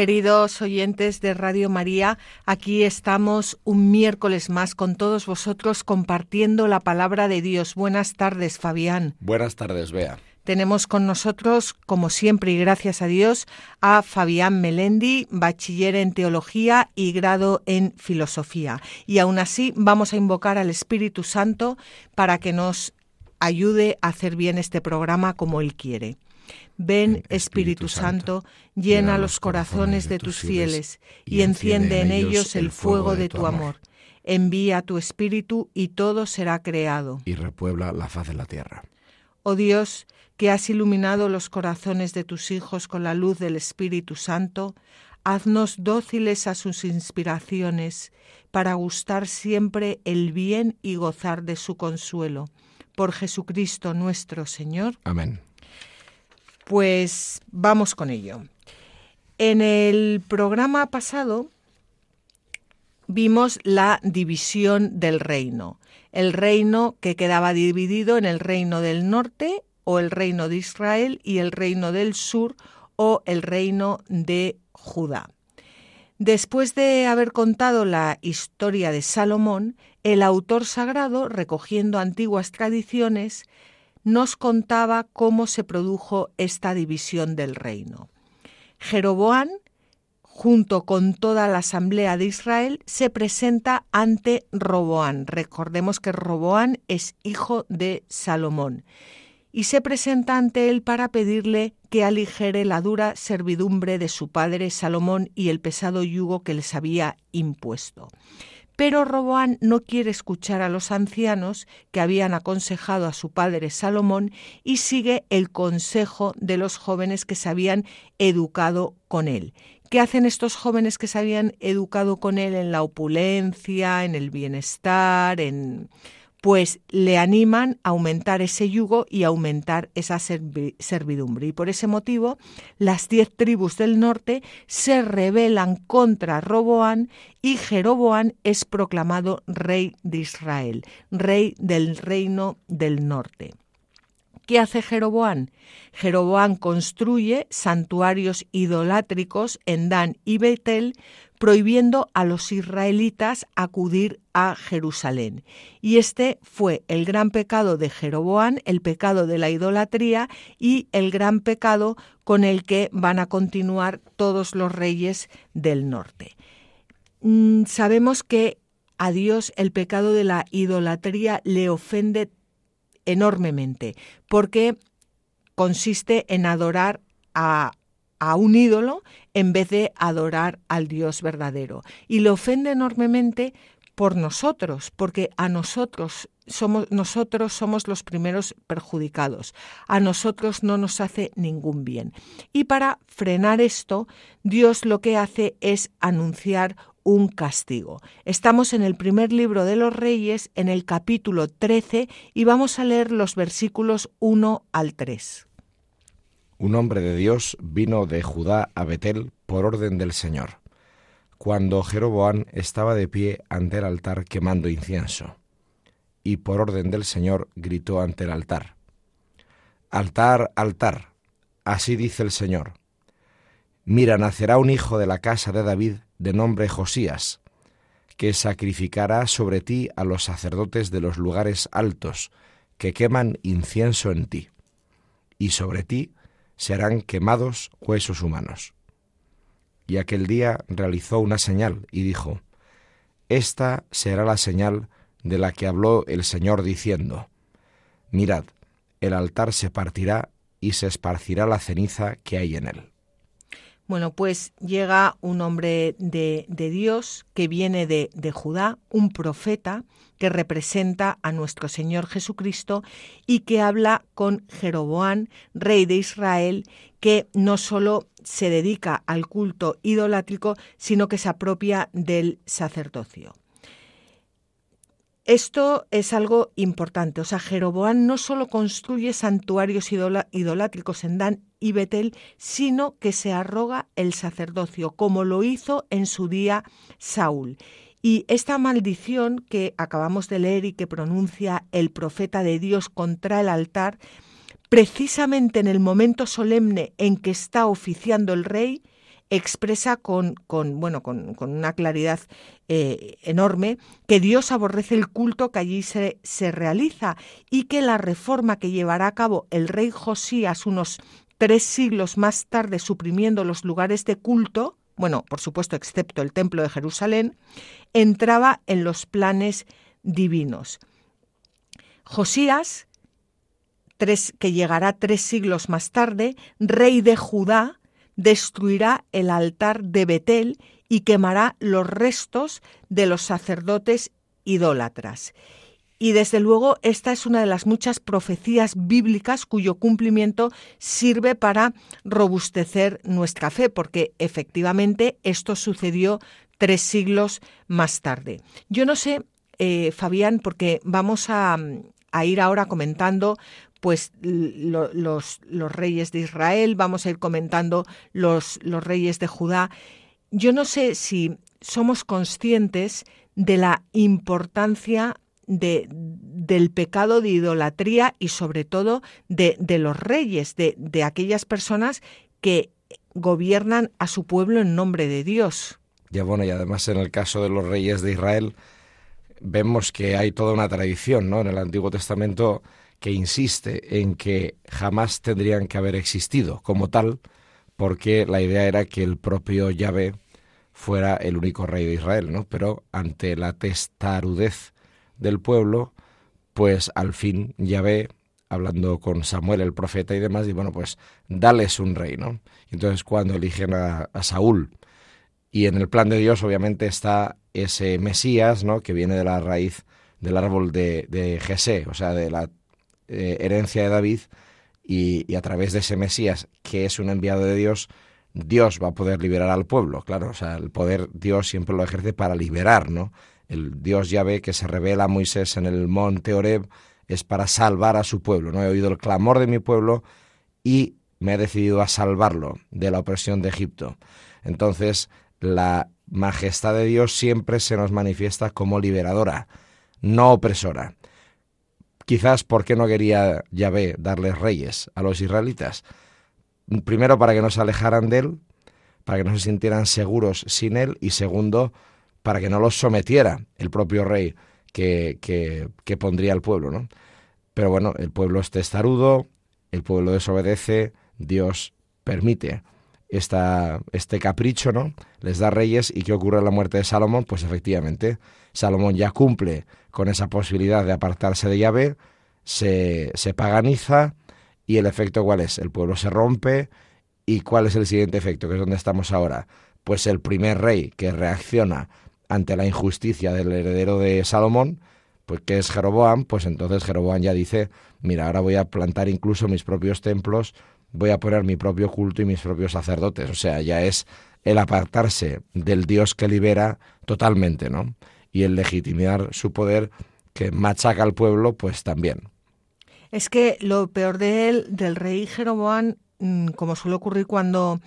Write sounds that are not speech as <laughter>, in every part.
Queridos oyentes de Radio María, aquí estamos un miércoles más con todos vosotros compartiendo la palabra de Dios. Buenas tardes, Fabián. Buenas tardes, Bea. Tenemos con nosotros, como siempre y gracias a Dios, a Fabián Melendi, bachiller en teología y grado en filosofía. Y aún así vamos a invocar al Espíritu Santo para que nos ayude a hacer bien este programa como Él quiere. Ven, Espíritu Santo, llena los corazones de tus fieles y enciende en ellos el fuego de tu amor. Envía tu Espíritu y todo será creado. Y repuebla la faz de la tierra. Oh Dios, que has iluminado los corazones de tus hijos con la luz del Espíritu Santo, haznos dóciles a sus inspiraciones, para gustar siempre el bien y gozar de su consuelo. Por Jesucristo nuestro Señor. Amén. Pues vamos con ello. En el programa pasado vimos la división del reino, el reino que quedaba dividido en el reino del norte o el reino de Israel y el reino del sur o el reino de Judá. Después de haber contado la historia de Salomón, el autor sagrado, recogiendo antiguas tradiciones, nos contaba cómo se produjo esta división del reino. Jeroboán, junto con toda la asamblea de Israel, se presenta ante Roboán. Recordemos que Roboán es hijo de Salomón. Y se presenta ante él para pedirle que aligere la dura servidumbre de su padre Salomón y el pesado yugo que les había impuesto. Pero Roboán no quiere escuchar a los ancianos que habían aconsejado a su padre Salomón y sigue el consejo de los jóvenes que se habían educado con él. ¿Qué hacen estos jóvenes que se habían educado con él en la opulencia, en el bienestar, en pues le animan a aumentar ese yugo y aumentar esa servidumbre. Y por ese motivo, las diez tribus del norte se rebelan contra Roboán y Jeroboán es proclamado rey de Israel, rey del reino del norte. ¿Qué hace Jeroboán? Jeroboán construye santuarios idolátricos en Dan y Betel, prohibiendo a los israelitas acudir a Jerusalén. Y este fue el gran pecado de Jeroboán, el pecado de la idolatría y el gran pecado con el que van a continuar todos los reyes del norte. Mm, sabemos que a Dios el pecado de la idolatría le ofende enormemente, porque consiste en adorar a un ídolo en vez de adorar al Dios verdadero. Y le ofende enormemente por nosotros, porque a nosotros somos nosotros somos los primeros perjudicados. A nosotros no nos hace ningún bien. Y para frenar esto, Dios lo que hace es anunciar un castigo. Estamos en el primer libro de los Reyes, en el capítulo 13, y vamos a leer los versículos 1 al 3. Un hombre de Dios vino de Judá a Betel por orden del Señor, cuando Jeroboán estaba de pie ante el altar quemando incienso, y por orden del Señor gritó ante el altar, Altar, altar, así dice el Señor, Mira, nacerá un hijo de la casa de David de nombre Josías, que sacrificará sobre ti a los sacerdotes de los lugares altos, que queman incienso en ti, y sobre ti serán quemados huesos humanos. Y aquel día realizó una señal y dijo, Esta será la señal de la que habló el Señor diciendo, Mirad, el altar se partirá y se esparcirá la ceniza que hay en él. Bueno, pues llega un hombre de, Dios que viene de, de, Judá, un profeta que representa a nuestro Señor Jesucristo y que habla con Jeroboán, rey de Israel, que no solo se dedica al culto idolátrico, sino que se apropia del sacerdocio. Esto es algo importante. O sea, Jeroboán no solo construye santuarios idolátricos en Dan y Betel, sino que se arroga el sacerdocio, como lo hizo en su día Saúl. Y esta maldición que acabamos de leer y que pronuncia el profeta de Dios contra el altar, precisamente en el momento solemne en que está oficiando el rey, expresa con, con bueno, con, una claridad eh, enorme que Dios aborrece el culto que allí se, se realiza y que la reforma que llevará a cabo el rey Josías unos tres siglos más tarde suprimiendo los lugares de culto, bueno, por supuesto, excepto el templo de Jerusalén, entraba en los planes divinos. Josías, tres, que llegará tres siglos más tarde, rey de Judá, destruirá el altar de Betel y quemará los restos de los sacerdotes idólatras. Y desde luego esta es una de las muchas profecías bíblicas cuyo cumplimiento sirve para robustecer nuestra fe, porque efectivamente esto sucedió tres siglos más tarde. Yo no sé, eh, Fabián, porque vamos a, a ir ahora comentando pues los, los, reyes de Israel, vamos a ir comentando los, reyes de Judá. Yo no sé si somos conscientes de la importancia de, del pecado de idolatría y sobre todo de, de los reyes, de, de aquellas personas que gobiernan a su pueblo en nombre de Dios. Ya bueno, y además en el caso de los reyes de Israel vemos que hay toda una tradición, ¿no? En el Antiguo Testamento que insiste en que jamás tendrían que haber existido como tal, porque la idea era que el propio Yahvé fuera el único rey de Israel, ¿no? Pero ante la testarudez del pueblo, pues al fin Yahvé, hablando con Samuel el profeta y demás, y bueno, pues dales un rey, ¿no? Entonces cuando eligen a, Saúl, y en el plan de Dios obviamente está ese Mesías, ¿no? Que viene de la raíz del árbol de, de Jesé, o sea, de la eh, herencia de David y, a través de ese Mesías, que es un enviado de Dios, Dios va a poder liberar al pueblo, claro, o sea, el poder Dios siempre lo ejerce para liberar, ¿no? El Dios ya ve que se revela a Moisés en el monte Oreb es para salvar a su pueblo, ¿no? He oído el clamor de mi pueblo y me he decidido a salvarlo de la opresión de Egipto. Entonces, la majestad de Dios siempre se nos manifiesta como liberadora, no opresora. Quizás porque no quería Yahvé darles reyes a los israelitas. Primero para que no se alejaran de él, para que no se sintieran seguros sin él, y segundo, para que no los sometiera el propio rey que, que, pondría al pueblo. ¿no? Pero bueno, el pueblo es testarudo, el pueblo desobedece, Dios permite esta, este capricho, ¿no? Les da reyes y ¿qué ocurre en la muerte de Salomón? Pues efectivamente, Salomón ya cumple con esa posibilidad de apartarse de Yahvé, se, se paganiza y el efecto cuál es? El pueblo se rompe y ¿cuál es el siguiente efecto? Que es donde estamos ahora. Pues el primer rey que reacciona ante la injusticia del heredero de Salomón, pues que es Jeroboam, pues entonces Jeroboam ya dice, mira, ahora voy a plantar incluso mis propios templos, voy a poner mi propio culto y mis propios sacerdotes. O sea, ya es el apartarse del Dios que libera totalmente, ¿no? Y el legitimar su poder que machaca al pueblo, pues también. Es que lo peor de él, del rey Jeroboam, mm, como suele ocurrir cuando,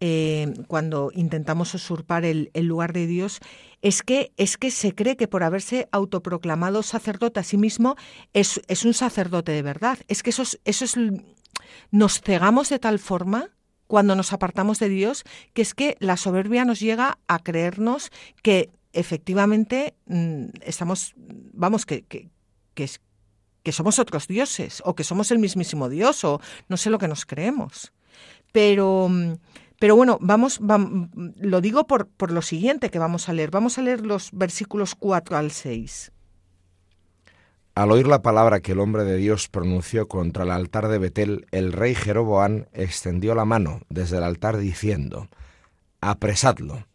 eh, cuando intentamos usurpar el, lugar de Dios, es que, es que se cree que por haberse autoproclamado sacerdote a sí mismo es, es un sacerdote de verdad. Es que eso eso es nos cegamos de tal forma cuando nos apartamos de Dios que es que la soberbia nos llega a creernos que efectivamente mm, estamos, vamos, que, que, que, somos otros dioses o que somos el mismísimo Dios o no sé lo que nos creemos. Pero, mm, pero bueno, vamos, vamos lo digo por, por lo siguiente que vamos a leer. Vamos a leer los versículos 4 al 6. Al oír la palabra que el hombre de Dios pronunció contra el altar de Betel, el rey Jeroboán extendió la mano desde el altar diciendo, Apresadlo.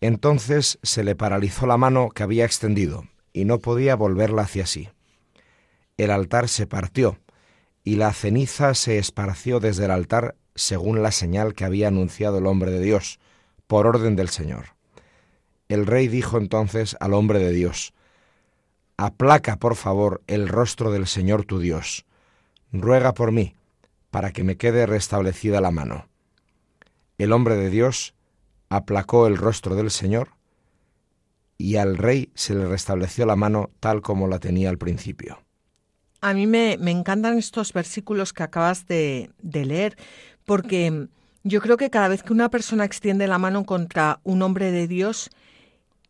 Entonces se le paralizó la mano que había extendido, y no podía volverla hacia sí. El altar se partió, y la ceniza se esparció desde el altar según la señal que había anunciado el hombre de Dios, por orden del Señor. El rey dijo entonces al hombre de Dios, Aplaca, por favor, el rostro del Señor tu Dios. Ruega por mí, para que me quede restablecida la mano. El hombre de Dios aplacó el rostro del Señor, y al rey se le restableció la mano tal como la tenía al principio. A mí me, encantan estos versículos que acabas de, de leer, porque yo creo que cada vez que una persona extiende la mano contra un hombre de Dios,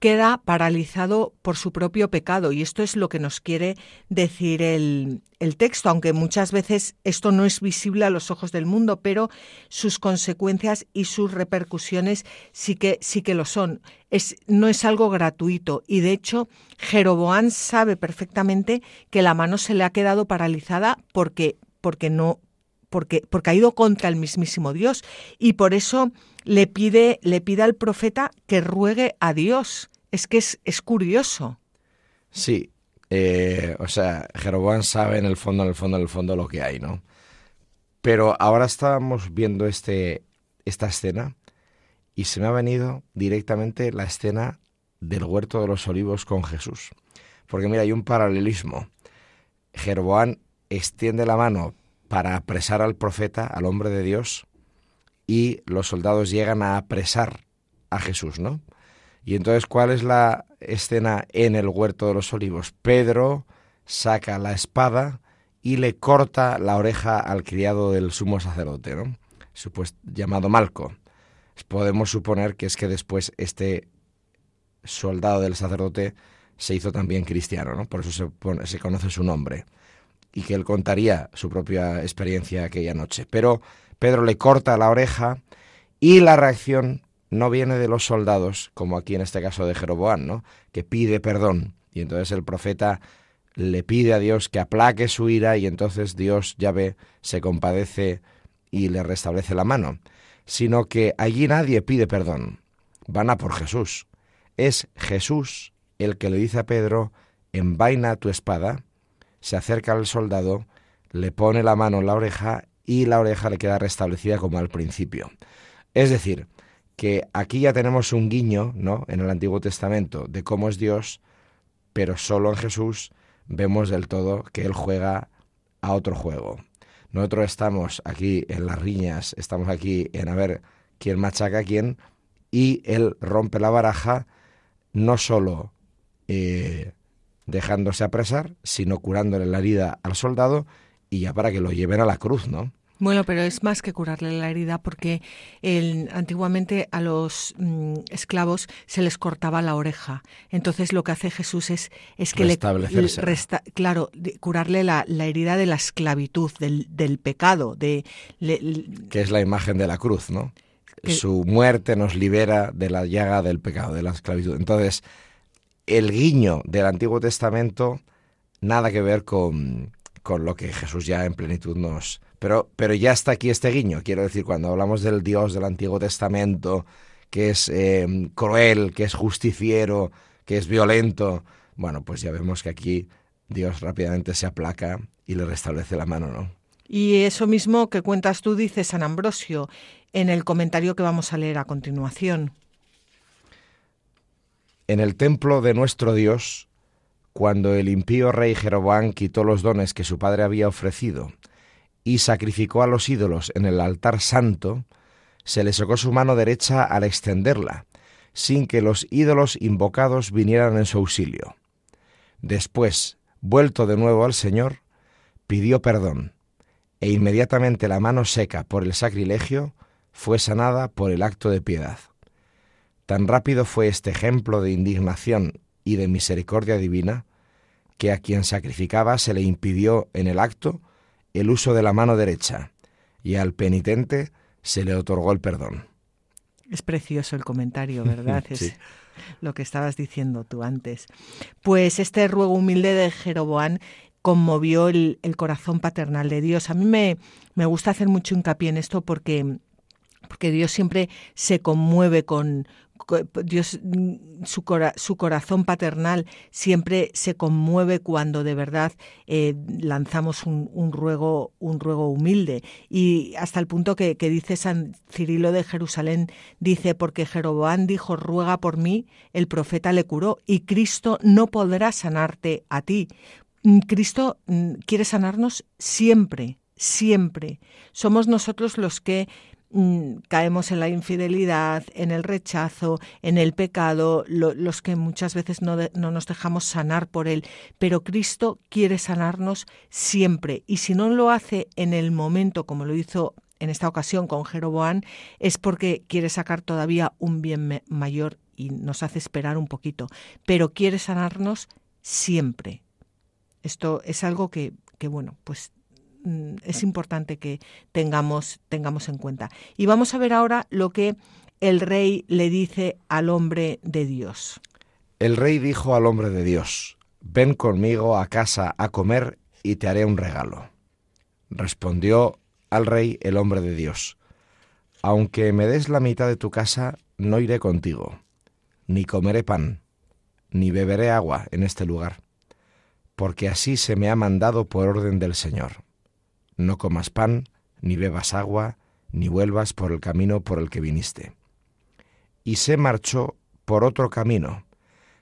queda paralizado por su propio pecado. Y esto es lo que nos quiere decir el, texto, aunque muchas veces esto no es visible a los ojos del mundo, pero sus consecuencias y sus repercusiones sí que, sí que lo son. Es, no es algo gratuito. Y de hecho, Jeroboán sabe perfectamente que la mano se le ha quedado paralizada porque, porque no. Porque, porque ha ido contra el mismísimo Dios y por eso le pide, le pide al profeta que ruegue a Dios es que es, curioso. Sí, eh, o sea, Jeroboam sabe en el fondo, en el fondo, en el fondo lo que hay, ¿no? Pero ahora estábamos viendo este, esta escena y se me ha venido directamente la escena del huerto de los olivos con Jesús. Porque mira, hay un paralelismo. Jeroboam extiende la mano para apresar al profeta, al hombre de Dios, y los soldados llegan a apresar a Jesús, ¿no? Y entonces, ¿cuál es la escena en el huerto de los olivos? Pedro saca la espada y le corta la oreja al criado del sumo sacerdote, ¿no? Supuesto, llamado Malco. Podemos suponer que es que después este soldado del sacerdote se hizo también cristiano, ¿no? Por eso se, se conoce su nombre. Y que él contaría su propia experiencia aquella noche. Pero Pedro le corta la oreja y la reacción no viene de los soldados, como aquí en este caso de Jeroboam, ¿no? que pide perdón. Y entonces el profeta le pide a Dios que aplaque su ira y entonces Dios ya ve, se compadece y le restablece la mano. Sino que allí nadie pide perdón. Van a por Jesús. Es Jesús el que le dice a Pedro, envaina tu espada, se acerca al soldado, le pone la mano en la oreja y la oreja le queda restablecida como al principio. Es decir, que aquí ya tenemos un guiño, ¿no? En el Antiguo Testamento de cómo es Dios, pero solo en Jesús vemos del todo que Él juega a otro juego. Nosotros estamos aquí en las riñas, estamos aquí en a ver quién machaca a quién, y Él rompe la baraja no solo eh, dejándose apresar, sino curándole la herida al soldado y ya para que lo lleven a la cruz, ¿no? Bueno, pero es más que curarle la herida porque el, antiguamente a los mm, esclavos se les cortaba la oreja. Entonces lo que hace Jesús es, es que le, resta, claro, curarle la, herida de la esclavitud, del, del pecado, de que es la imagen de la cruz, ¿no? Su muerte nos libera de la llaga del pecado, de la esclavitud. Entonces, el guiño del Antiguo Testamento nada que ver con, con lo que Jesús ya en plenitud nos, pero, pero ya está aquí este guiño. Quiero decir, cuando hablamos del Dios del Antiguo Testamento, que es eh, cruel, que es justiciero, que es violento, bueno, pues ya vemos que aquí Dios rápidamente se aplaca y le restablece la mano, ¿no? Y eso mismo que cuentas tú, dice San Ambrosio, en el comentario que vamos a leer a continuación. En el templo de nuestro Dios, cuando el impío rey Jeroboam quitó los dones que su padre había ofrecido y sacrificó a los ídolos en el altar santo, se le socó su mano derecha al extenderla, sin que los ídolos invocados vinieran en su auxilio. Después, vuelto de nuevo al Señor, pidió perdón, e inmediatamente la mano seca por el sacrilegio fue sanada por el acto de piedad. Tan rápido fue este ejemplo de indignación y de misericordia divina, que a quien sacrificaba se le impidió en el acto el uso de la mano derecha y al penitente se le otorgó el perdón. Es precioso el comentario, <laughs> ¿verdad? Es lo que estabas diciendo tú antes. Pues este ruego humilde de Jeroboán conmovió el, corazón paternal de Dios. A mí me, me gusta hacer mucho hincapié en esto porque porque Dios siempre se conmueve con, Dios, su, corazón paternal siempre se conmueve cuando de verdad eh, lanzamos un, ruego, un ruego humilde. Y hasta el punto que, dice San Cirilo de Jerusalén, dice, porque Jeroboán dijo, ruega por mí, el profeta le curó, y Cristo no podrá sanarte a ti. Mm, Cristo mm, quiere sanarnos siempre, siempre. Somos nosotros los que Mm, caemos en la infidelidad, en el rechazo, en el pecado, los que muchas veces no, no, nos dejamos sanar por él. Pero Cristo quiere sanarnos siempre y si no lo hace en el momento como lo hizo en esta ocasión con Jeroboán, es porque quiere sacar todavía un bien mayor y nos hace esperar un poquito. Pero quiere sanarnos siempre. Esto es algo que, que bueno, pues es importante que tengamos, tengamos en cuenta. Y vamos a ver ahora lo que el rey le dice al hombre de Dios. El rey dijo al hombre de Dios, ven conmigo a casa a comer y te haré un regalo. Respondió al rey el hombre de Dios, aunque me des la mitad de tu casa, no iré contigo, ni comeré pan, ni beberé agua en este lugar, porque así se me ha mandado por orden del Señor no comas pan, ni bebas agua, ni vuelvas por el camino por el que viniste. Y se marchó por otro camino,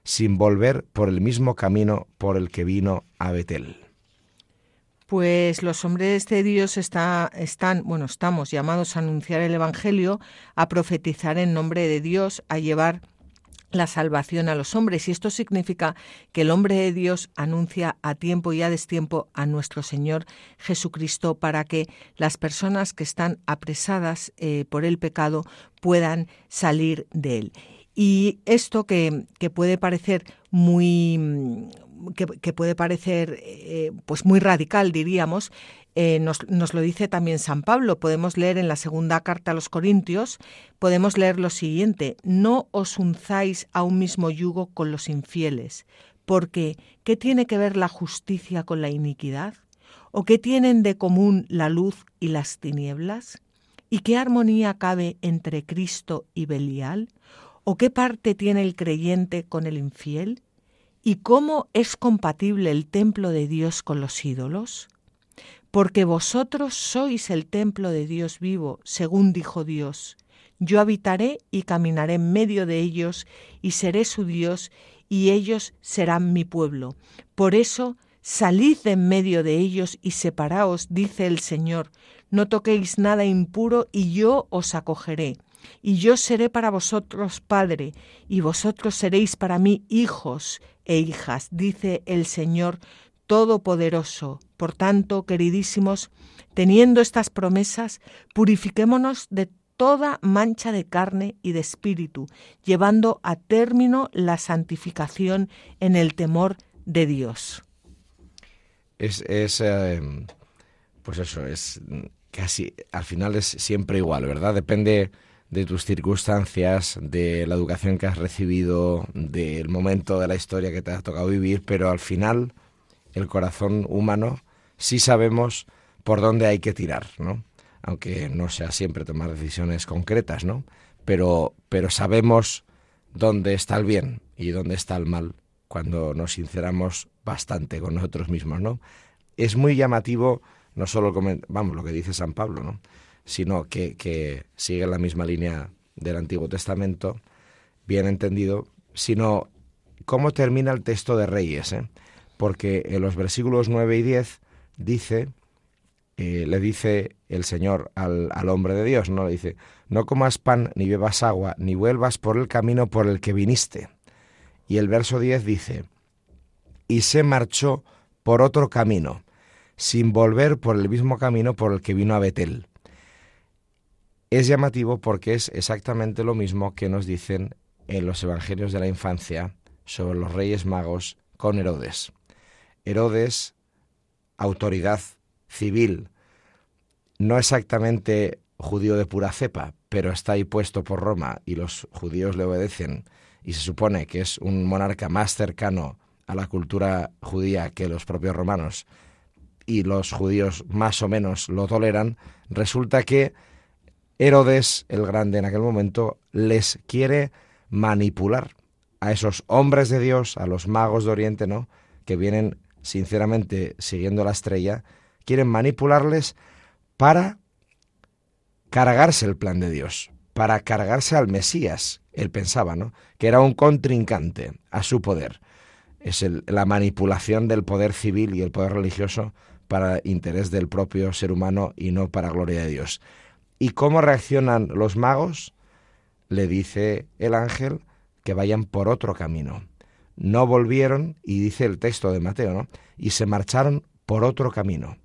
sin volver por el mismo camino por el que vino a Betel. Pues los hombres de Dios está, están, bueno, estamos llamados a anunciar el Evangelio, a profetizar en nombre de Dios, a llevar la salvación a los hombres. Y esto significa que el hombre de Dios anuncia a tiempo y a destiempo a nuestro Señor Jesucristo para que las personas que están apresadas eh, por el pecado puedan salir de él. Y esto que, que puede parecer muy que, puede parecer eh, pues muy radical, diríamos, eh, nos, lo dice también San Pablo. Podemos leer en la segunda carta a los Corintios, podemos leer lo siguiente, no os unzáis a un mismo yugo con los infieles, porque ¿qué tiene que ver la justicia con la iniquidad? ¿O qué tienen de común la luz y las tinieblas? ¿Y qué armonía cabe entre Cristo y Belial? ¿O qué parte tiene el creyente con el infiel? ¿Y cómo es compatible el templo de Dios con los ídolos? porque vosotros sois el templo de Dios vivo, según dijo Dios. Yo habitaré y caminaré en medio de ellos, y seré su Dios, y ellos serán mi pueblo. Por eso, salid de en medio de ellos y separaos, dice el Señor. No toquéis nada impuro, y yo os acogeré. Y yo seré para vosotros padre, y vosotros seréis para mí hijos e hijas, dice el Señor Todopoderoso. Por tanto, queridísimos, teniendo estas promesas, purifiquémonos de toda mancha de carne y de espíritu, llevando a término la santificación en el temor de Dios. Es, em, pues eso, es casi, al final es siempre igual, ¿verdad? Depende de tus circunstancias, de la educación que has recibido, del momento de la historia que te ha tocado vivir, pero al final el corazón humano, sí sabemos por dónde hay que tirar, ¿no? Aunque no sea siempre tomar decisiones concretas, ¿no? Pero, pero sabemos dónde está el bien y dónde está el mal cuando nos sinceramos bastante con nosotros mismos, ¿no? Es muy llamativo no solo vamos lo que dice San Pablo, ¿no? Sino que, sigue la misma línea del Antiguo Testamento, bien entendido, sino cómo termina el texto de Reyes. ¿eh? porque en los versículos 9 y 10 dice, eh, le dice el Señor al, al, hombre de Dios, ¿no? Le dice, no comas pan, ni bebas agua, ni vuelvas por el camino por el que viniste. Y el verso 10 dice, y se marchó por otro camino, sin volver por el mismo camino por el que vino a Betel. Es llamativo porque es exactamente lo mismo que nos dicen en los Evangelios de la infancia sobre los reyes magos con Herodes. Herodes, autoridad civil, no exactamente judío de pura cepa, pero está ahí puesto por Roma y los judíos le obedecen. Y se supone que es un monarca más cercano a la cultura judía que los propios romanos. Y los judíos más o menos lo toleran, resulta que Herodes el Grande en aquel momento les quiere manipular a esos hombres de Dios, a los magos de Oriente, ¿no? Que vienen sinceramente siguiendo la estrella, quieren manipularles para cargarse el plan de Dios, para cargarse al Mesías, él pensaba, ¿no? Que era un contrincante a su poder. Es la manipulación del poder civil y el poder religioso para interés del propio ser humano y no para gloria de Dios. ¿Y cómo reaccionan los magos? Le dice el ángel que vayan por otro camino. No volvieron, y dice el texto de Mateo, ¿no? Y se marcharon por otro camino.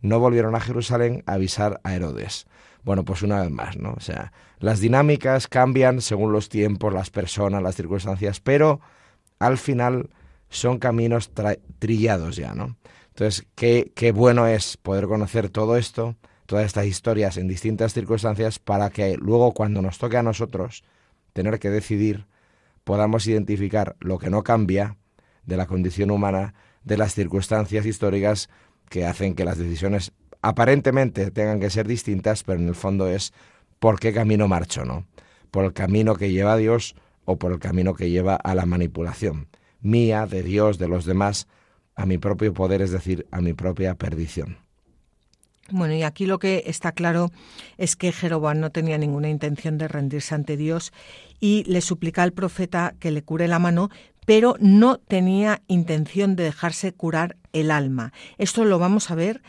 No volvieron a Jerusalén a avisar a Herodes. Bueno, pues una vez más, ¿no? O sea, las dinámicas cambian según los tiempos, las personas, las circunstancias, pero al final son caminos trillados ya, ¿no? Entonces, qué, qué bueno es poder conocer todo esto, todas estas historias en distintas circunstancias, para que luego cuando nos toque a nosotros tener que decidir, podamos identificar lo que no cambia de la condición humana, de las circunstancias históricas que hacen que las decisiones aparentemente tengan que ser distintas, pero en el fondo es por qué camino marcho, ¿no? Por el camino que lleva a Dios o por el camino que lleva a la manipulación mía, de Dios, de los demás, a mi propio poder, es decir, a mi propia perdición. Bueno, y aquí lo que está claro es que Jeroboam no tenía ninguna intención de rendirse ante Dios y le suplica al profeta que le cure la mano, pero no tenía intención de dejarse curar el alma. Esto lo vamos a ver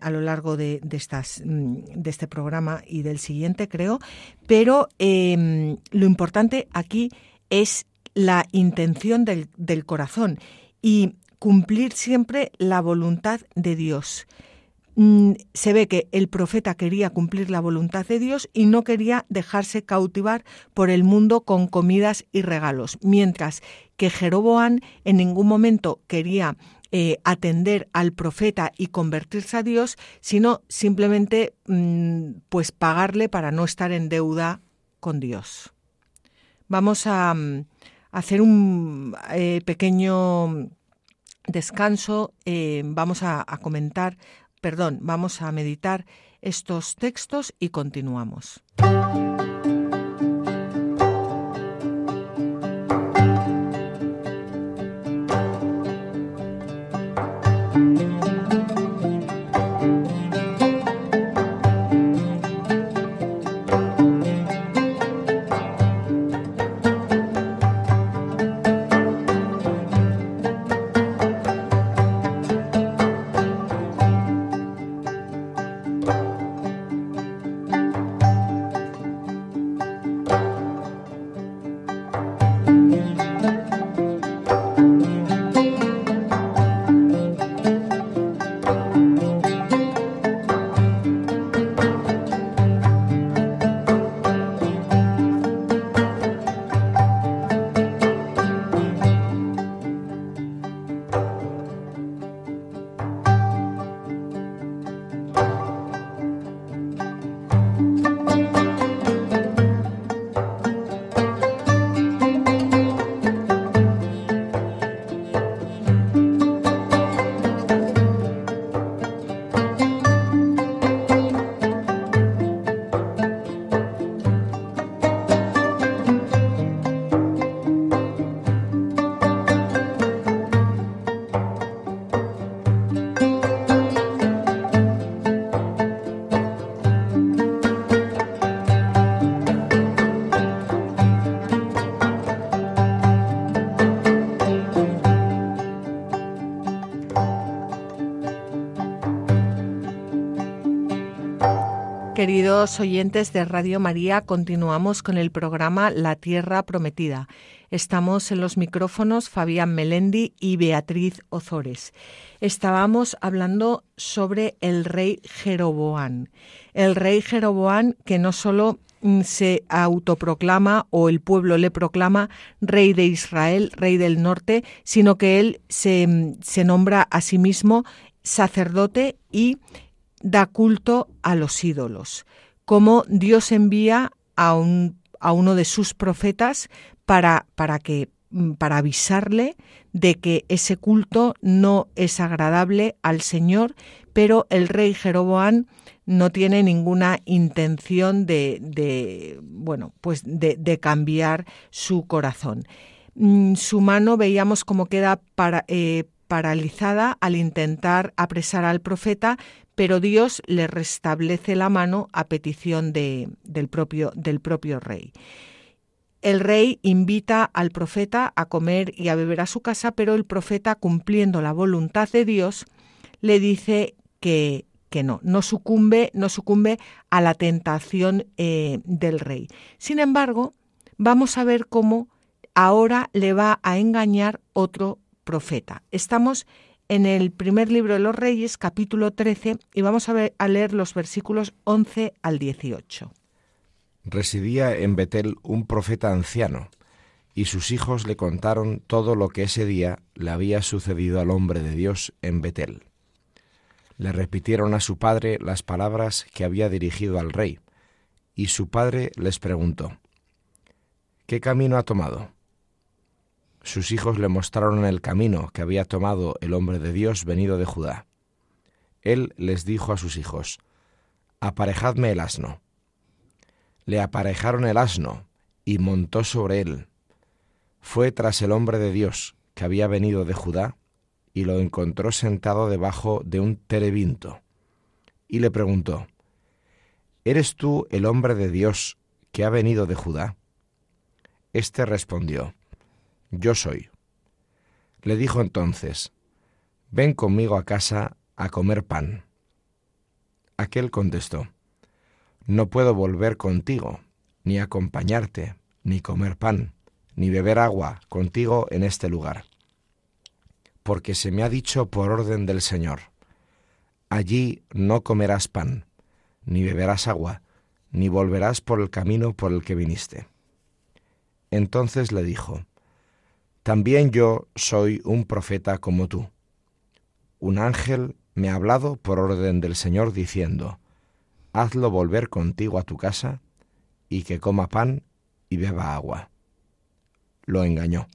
a lo largo de, estas, mm, de este programa y del siguiente, creo, pero em, lo importante aquí es la intención del, corazón y cumplir siempre la voluntad de Dios se ve que el profeta quería cumplir la voluntad de Dios y no quería dejarse cautivar por el mundo con comidas y regalos, mientras que Jeroboam en ningún momento quería eh, atender al profeta y convertirse a Dios, sino simplemente mm, pues pagarle para no estar en deuda con Dios. Vamos a, mm, hacer un eh, pequeño descanso, eh, vamos a comentar, perdón, vamos a meditar estos textos y continuamos. Oyentes de Radio María, continuamos con el programa La Tierra Prometida. Estamos en los micrófonos Fabián Melendi y Beatriz Ozores. Estábamos hablando sobre el rey Jeroboán. El rey Jeroboán que no solo mm, se autoproclama o el pueblo le proclama rey de Israel, rey del norte, sino que él se, mm, se nombra a sí mismo sacerdote y da culto a los ídolos. cómo Dios envía a, un, a uno de sus profetas para, para que mm, para avisarle de que ese culto no es agradable al Señor, pero el rey Jeroboam no tiene ninguna intención de, bueno, pues de, cambiar su corazón. Mm, su mano veíamos como queda eh, paralizada al intentar apresar al profeta, pero Dios le restablece la mano a petición de, del, propio, rey. El rey invita al profeta a comer y a beber a su casa, pero el profeta, cumpliendo la voluntad de Dios, le dice que, que no, no sucumbe, no sucumbe a la tentación eh, del rey. Sin embargo, vamos a ver cómo ahora le va a engañar otro profeta. Estamos en el primer libro de los Reyes, capítulo 13, y vamos a, leer los versículos 11 al 18. Residía en Betel un profeta anciano, y sus hijos le contaron todo lo que ese día le había sucedido al hombre de Dios en Betel le repitieron a su padre las palabras que había dirigido al rey, y su padre les preguntó, ¿Qué camino ha tomado? Sus hijos le mostraron el camino que había tomado el hombre de Dios venido de Judá. Él les dijo a sus hijos, Aparejadme el asno. Le aparejaron el asno, y montó sobre él. Fue tras el hombre de Dios, que había venido de Judá, y lo encontró sentado debajo de un terebinto, y le preguntó, ¿Eres tú el hombre de Dios que ha venido de Judá? Este respondió, Yo soy. Le dijo entonces, Ven conmigo a casa a comer pan. Aquel contestó, No puedo volver contigo, ni acompañarte, ni comer pan, ni beber agua contigo en este lugar porque se me ha dicho por orden del Señor, allí no comerás pan, ni beberás agua, ni volverás por el camino por el que viniste. Entonces le dijo, También yo soy un profeta como tú. Un ángel me ha hablado por orden del Señor diciendo, Hazlo volver contigo a tu casa, y que coma pan y beba agua. Lo engañó.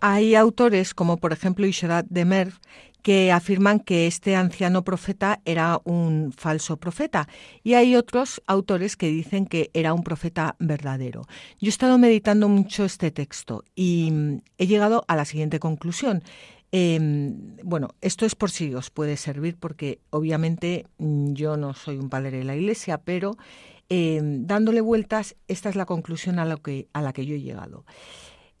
Hay autores, como por ejemplo Isharat de Merv, que afirman que este anciano profeta era un falso profeta y hay otros autores que dicen que era un profeta verdadero. Yo he estado meditando mucho este texto y mm, he llegado a la siguiente conclusión. Em, bueno, esto es por si os puede servir porque obviamente mm, yo no soy un padre de la iglesia, pero em, dándole vueltas, esta es la conclusión a, la que yo he llegado.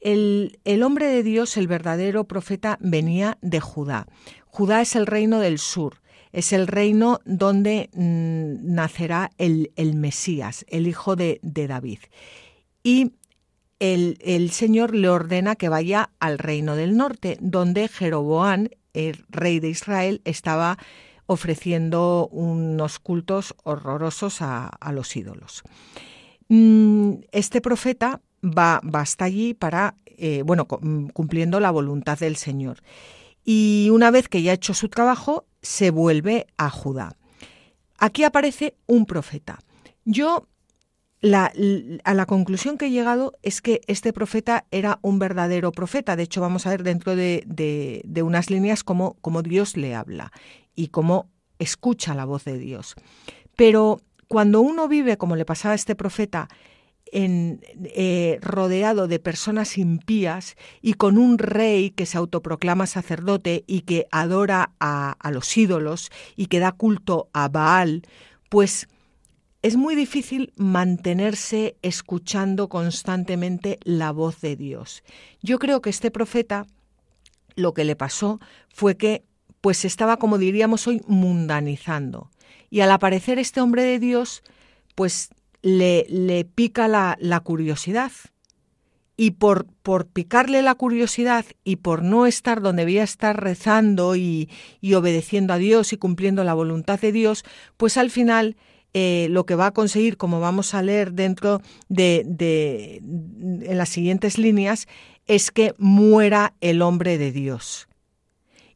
El, hombre de Dios, el verdadero profeta, venía de Judá. Judá es el reino del sur, es el reino donde mm, nacerá el, Mesías, el hijo de, David. Y el, Señor le ordena que vaya al reino del norte, donde Jeroboán, el rey de Israel, estaba ofreciendo unos cultos horrorosos a, a los ídolos. Mm, este profeta va, hasta allí para, eh, bueno, mm, cumpliendo la voluntad del Señor. Y una vez que ya ha hecho su trabajo, se vuelve a Judá. Aquí aparece un profeta. Yo a la conclusión que he llegado es que este profeta era un verdadero profeta. De hecho, vamos a ver dentro de, de, unas líneas cómo, cómo, Dios le habla y cómo escucha la voz de Dios. Pero cuando uno vive, como le pasaba a este profeta, eh, rodeado de personas impías y con un rey que se autoproclama sacerdote y que adora a, a los ídolos y que da culto a Baal, pues es muy difícil mantenerse escuchando constantemente la voz de Dios. Yo creo que este profeta lo que le pasó fue que pues estaba como diríamos hoy mundanizando y al aparecer este hombre de Dios pues le, le pica la, la, curiosidad. Y por, por, picarle la curiosidad y por no estar donde debía estar rezando y, y, obedeciendo a Dios y cumpliendo la voluntad de Dios, pues al final eh, lo que va a conseguir, como vamos a leer dentro de, de en las siguientes líneas, es que muera el hombre de Dios.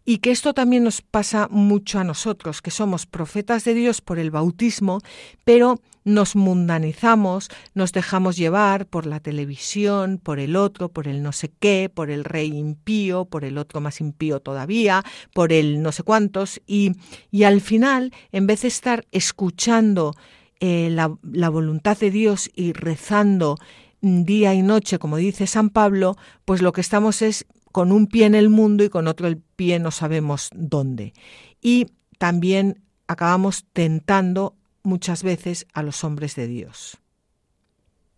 Y que esto también nos pasa mucho a nosotros, que somos profetas de Dios por el bautismo, pero nos mundanizamos, nos dejamos llevar por la televisión, por el otro, por el no sé qué, por el rey impío, por el otro más impío todavía, por el no sé cuántos, y, y al final, en vez de estar escuchando eh, la, la voluntad de Dios y rezando día y noche, como dice San Pablo, pues lo que estamos es con un pie en el mundo y con otro el pie no sabemos dónde. Y también acabamos tentando muchas veces a los hombres de Dios.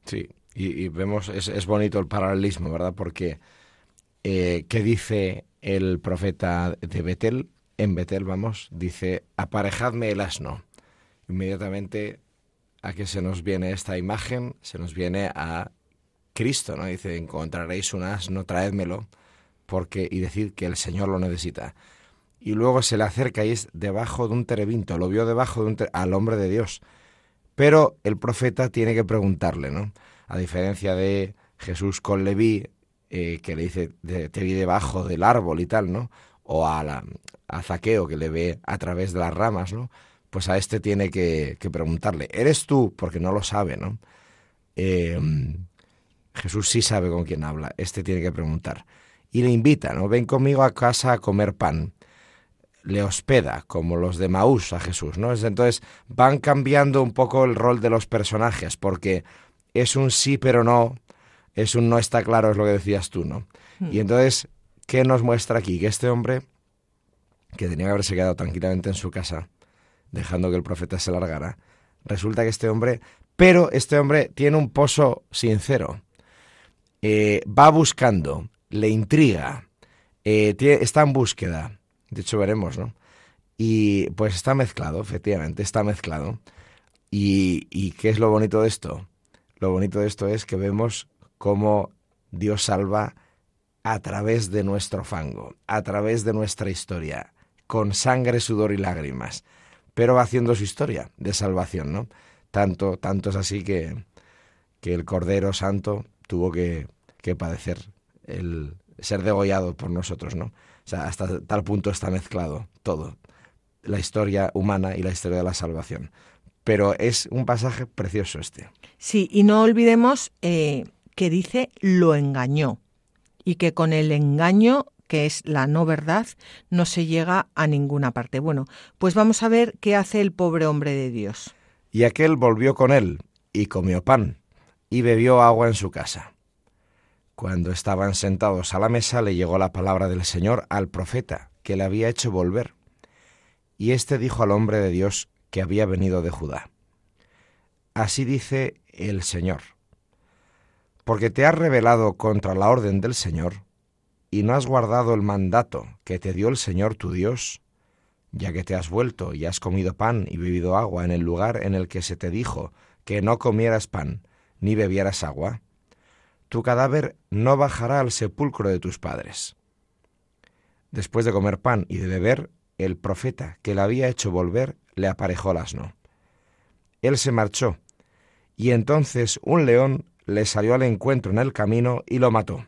Sí, y, vemos, es, bonito el paralelismo, ¿verdad? Porque, eh, ¿qué dice el profeta de Betel? En Betel, vamos, dice, aparejadme el asno. Inmediatamente, ¿a qué se nos viene esta imagen? Se nos viene a Cristo, ¿no? Dice, encontraréis un asno, traédmelo, porque, y decir que el Señor lo necesita y luego se le acerca y es debajo de un terebinto, lo vio debajo de un al hombre de Dios. Pero el profeta tiene que preguntarle, ¿no? A diferencia de Jesús con Leví, eh, que le dice, te vi debajo del árbol y tal, ¿no? O a, la, a Zaqueo, que le ve a través de las ramas, ¿no? Pues a este tiene que, que preguntarle, ¿eres tú? Porque no lo sabe, ¿no? Eh, Jesús sí sabe con quién habla, este tiene que preguntar. Y le invita, ¿no? Ven conmigo a casa a comer pan le hospeda, como los de Maús a Jesús, ¿no? Entonces van cambiando un poco el rol de los personajes, porque es un sí pero no, es un no está claro, es lo que decías tú, ¿no? Hmm. Y entonces, ¿qué nos muestra aquí? Que este hombre, que tenía que haberse quedado tranquilamente en su casa, dejando que el profeta se largara, resulta que este hombre, pero este hombre tiene un pozo sincero, eh, va buscando, le intriga, eh, está en búsqueda, de hecho, veremos, ¿no? Y pues está mezclado, efectivamente, está mezclado. ¿Y, ¿Y qué es lo bonito de esto? Lo bonito de esto es que vemos cómo Dios salva a través de nuestro fango, a través de nuestra historia, con sangre, sudor y lágrimas, pero va haciendo su historia de salvación, ¿no? Tanto, tanto es así que, que el Cordero Santo tuvo que, que padecer el ser degollado por nosotros, ¿no? O sea, hasta tal punto está mezclado todo, la historia humana y la historia de la salvación. Pero es un pasaje precioso este. Sí, y no olvidemos eh, que dice lo engañó y que con el engaño que es la no verdad, no se llega a ninguna parte. Bueno, pues vamos a ver qué hace el pobre hombre de Dios. Y aquel volvió con él y comió pan y bebió agua en su casa. Cuando estaban sentados a la mesa le llegó la palabra del Señor al profeta, que le había hecho volver. Y éste dijo al hombre de Dios que había venido de Judá. Así dice el Señor, porque te has rebelado contra la orden del Señor, y no has guardado el mandato que te dio el Señor tu Dios, ya que te has vuelto y has comido pan y bebido agua en el lugar en el que se te dijo que no comieras pan ni bebieras agua, tu cadáver no bajará al sepulcro de tus padres. Después de comer pan y de beber, el profeta que le había hecho volver le aparejó el asno. Él se marchó, y entonces un león le salió al encuentro en el camino y lo mató.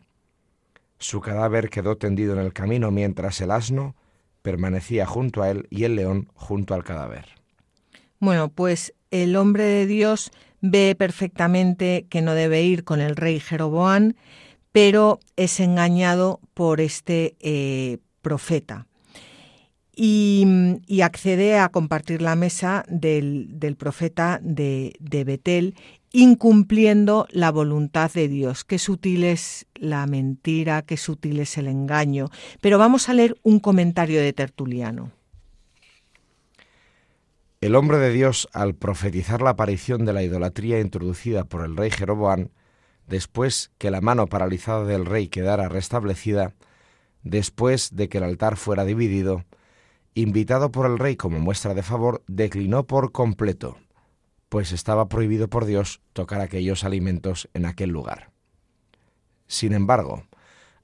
Su cadáver quedó tendido en el camino mientras el asno permanecía junto a él y el león junto al cadáver. Bueno, pues el hombre de Dios ve perfectamente que no debe ir con el rey Jeroboán, pero es engañado por este eh, profeta. Y, accede a compartir la mesa del, profeta de, de, Betel, incumpliendo la voluntad de Dios. Qué sutil es la mentira, qué sutil es el engaño. Pero vamos a leer un comentario de Tertuliano. El hombre de Dios, al profetizar la aparición de la idolatría introducida por el rey Jeroboán, después que la mano paralizada del rey quedara restablecida, después de que el altar fuera dividido, invitado por el rey como muestra de favor, declinó por completo, pues estaba prohibido por Dios tocar aquellos alimentos en aquel lugar. Sin embargo,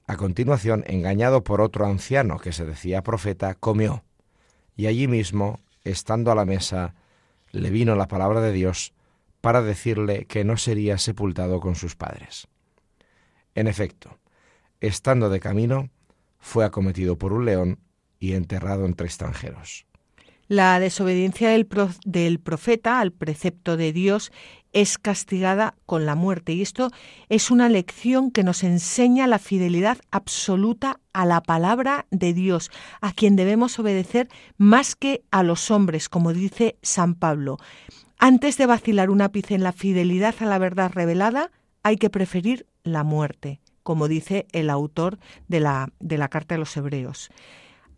a continuación, engañado por otro anciano que se decía profeta, comió, y allí mismo estando a la mesa, le vino la palabra de Dios para decirle que no sería sepultado con sus padres. En efecto, estando de camino, fue acometido por un león y enterrado entre extranjeros. La desobediencia del, profeta al precepto de Dios es castigada con la muerte. Y esto es una lección que nos enseña la fidelidad absoluta a la palabra de Dios, a quien debemos obedecer más que a los hombres, como dice San Pablo. Antes de vacilar un ápice en la fidelidad a la verdad revelada, hay que preferir la muerte, como dice el autor de la, de la carta de los Hebreos.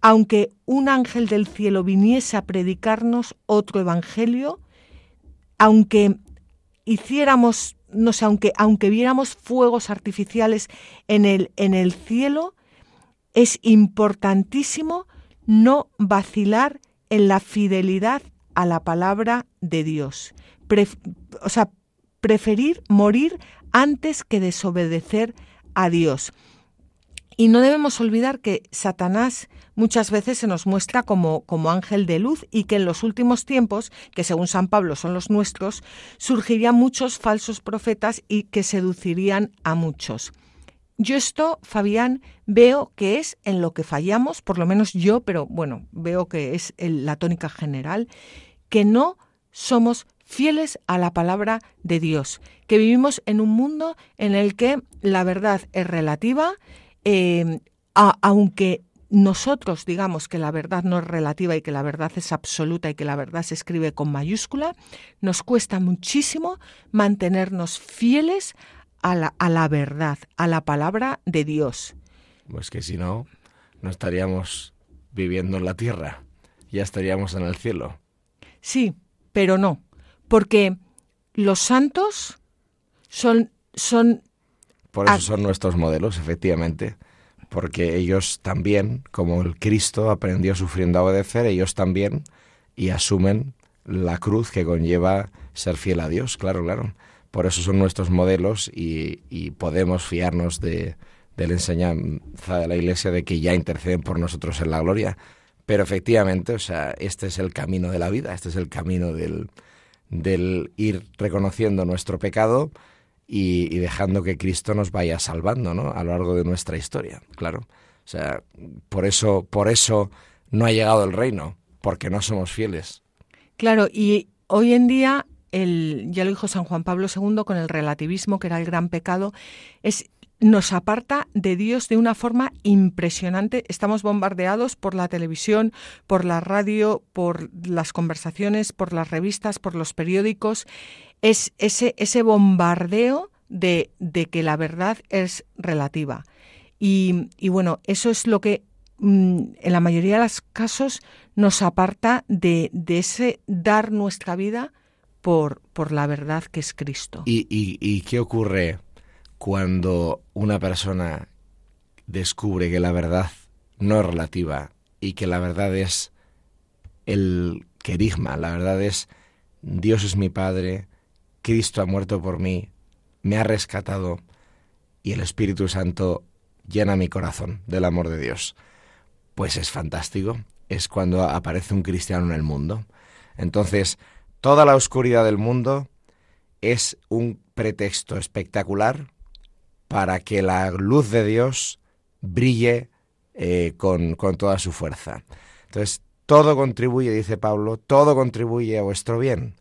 Aunque un ángel del cielo viniese a predicarnos otro evangelio, aunque hiciéramos, no sé, aunque, aunque viéramos fuegos artificiales en el, en el cielo, es importantísimo no vacilar en la fidelidad a la palabra de Dios. o sea, preferir morir antes que desobedecer a Dios. Y no debemos olvidar que Satanás muchas veces se nos muestra como, como, ángel de luz y que en los últimos tiempos, que según San Pablo son los nuestros, surgirían muchos falsos profetas y que seducirían a muchos. Yo esto, Fabián, veo que es en lo que fallamos, por lo menos yo, pero bueno, veo que es la tónica general, que no somos fieles a la palabra de Dios, que vivimos en un mundo en el que la verdad es relativa, eh, aunque nosotros digamos que la verdad no es relativa y que la verdad es absoluta y que la verdad se escribe con mayúscula, nos cuesta muchísimo mantenernos fieles a la, a la verdad, a la palabra de Dios. Pues que si no, no estaríamos viviendo en la tierra, ya estaríamos en el cielo. Sí, pero no, porque los santos son... son Por eso son nuestros modelos, efectivamente, porque ellos también, como el Cristo aprendió sufriendo a obedecer, ellos también y asumen la cruz que conlleva ser fiel a Dios, claro, claro. Por eso son nuestros modelos y, y podemos fiarnos de, de la enseñanza de la Iglesia de que ya interceden por nosotros en la gloria. Pero efectivamente, o sea, este es el camino de la vida, este es el camino del, del ir reconociendo nuestro pecado y, dejando que Cristo nos vaya salvando, ¿no? A lo largo de nuestra historia, claro. O sea, por eso, por eso no ha llegado el reino, porque no somos fieles. Claro, y hoy en día el, ya lo dijo San Juan Pablo II con el relativismo, que era el gran pecado, es nos aparta de Dios de una forma impresionante. Estamos bombardeados por la televisión, por la radio, por las conversaciones, por las revistas, por los periódicos. Es ese, ese bombardeo de, de que la verdad es relativa. Y, y, bueno, eso es lo que mm, en la mayoría de los casos nos aparta de, de ese dar nuestra vida por, por la verdad que es Cristo. ¿Y, y, y qué ocurre? Cuando una persona descubre que la verdad no es relativa y que la verdad es el querigma, la verdad es Dios es mi Padre, Cristo ha muerto por mí, me ha rescatado y el Espíritu Santo llena mi corazón del amor de Dios. Pues es fantástico, es cuando aparece un cristiano en el mundo. Entonces, toda la oscuridad del mundo es un pretexto espectacular para que la luz de Dios brille eh, con, con toda su fuerza. Entonces, todo contribuye, dice Pablo, todo contribuye a vuestro bien.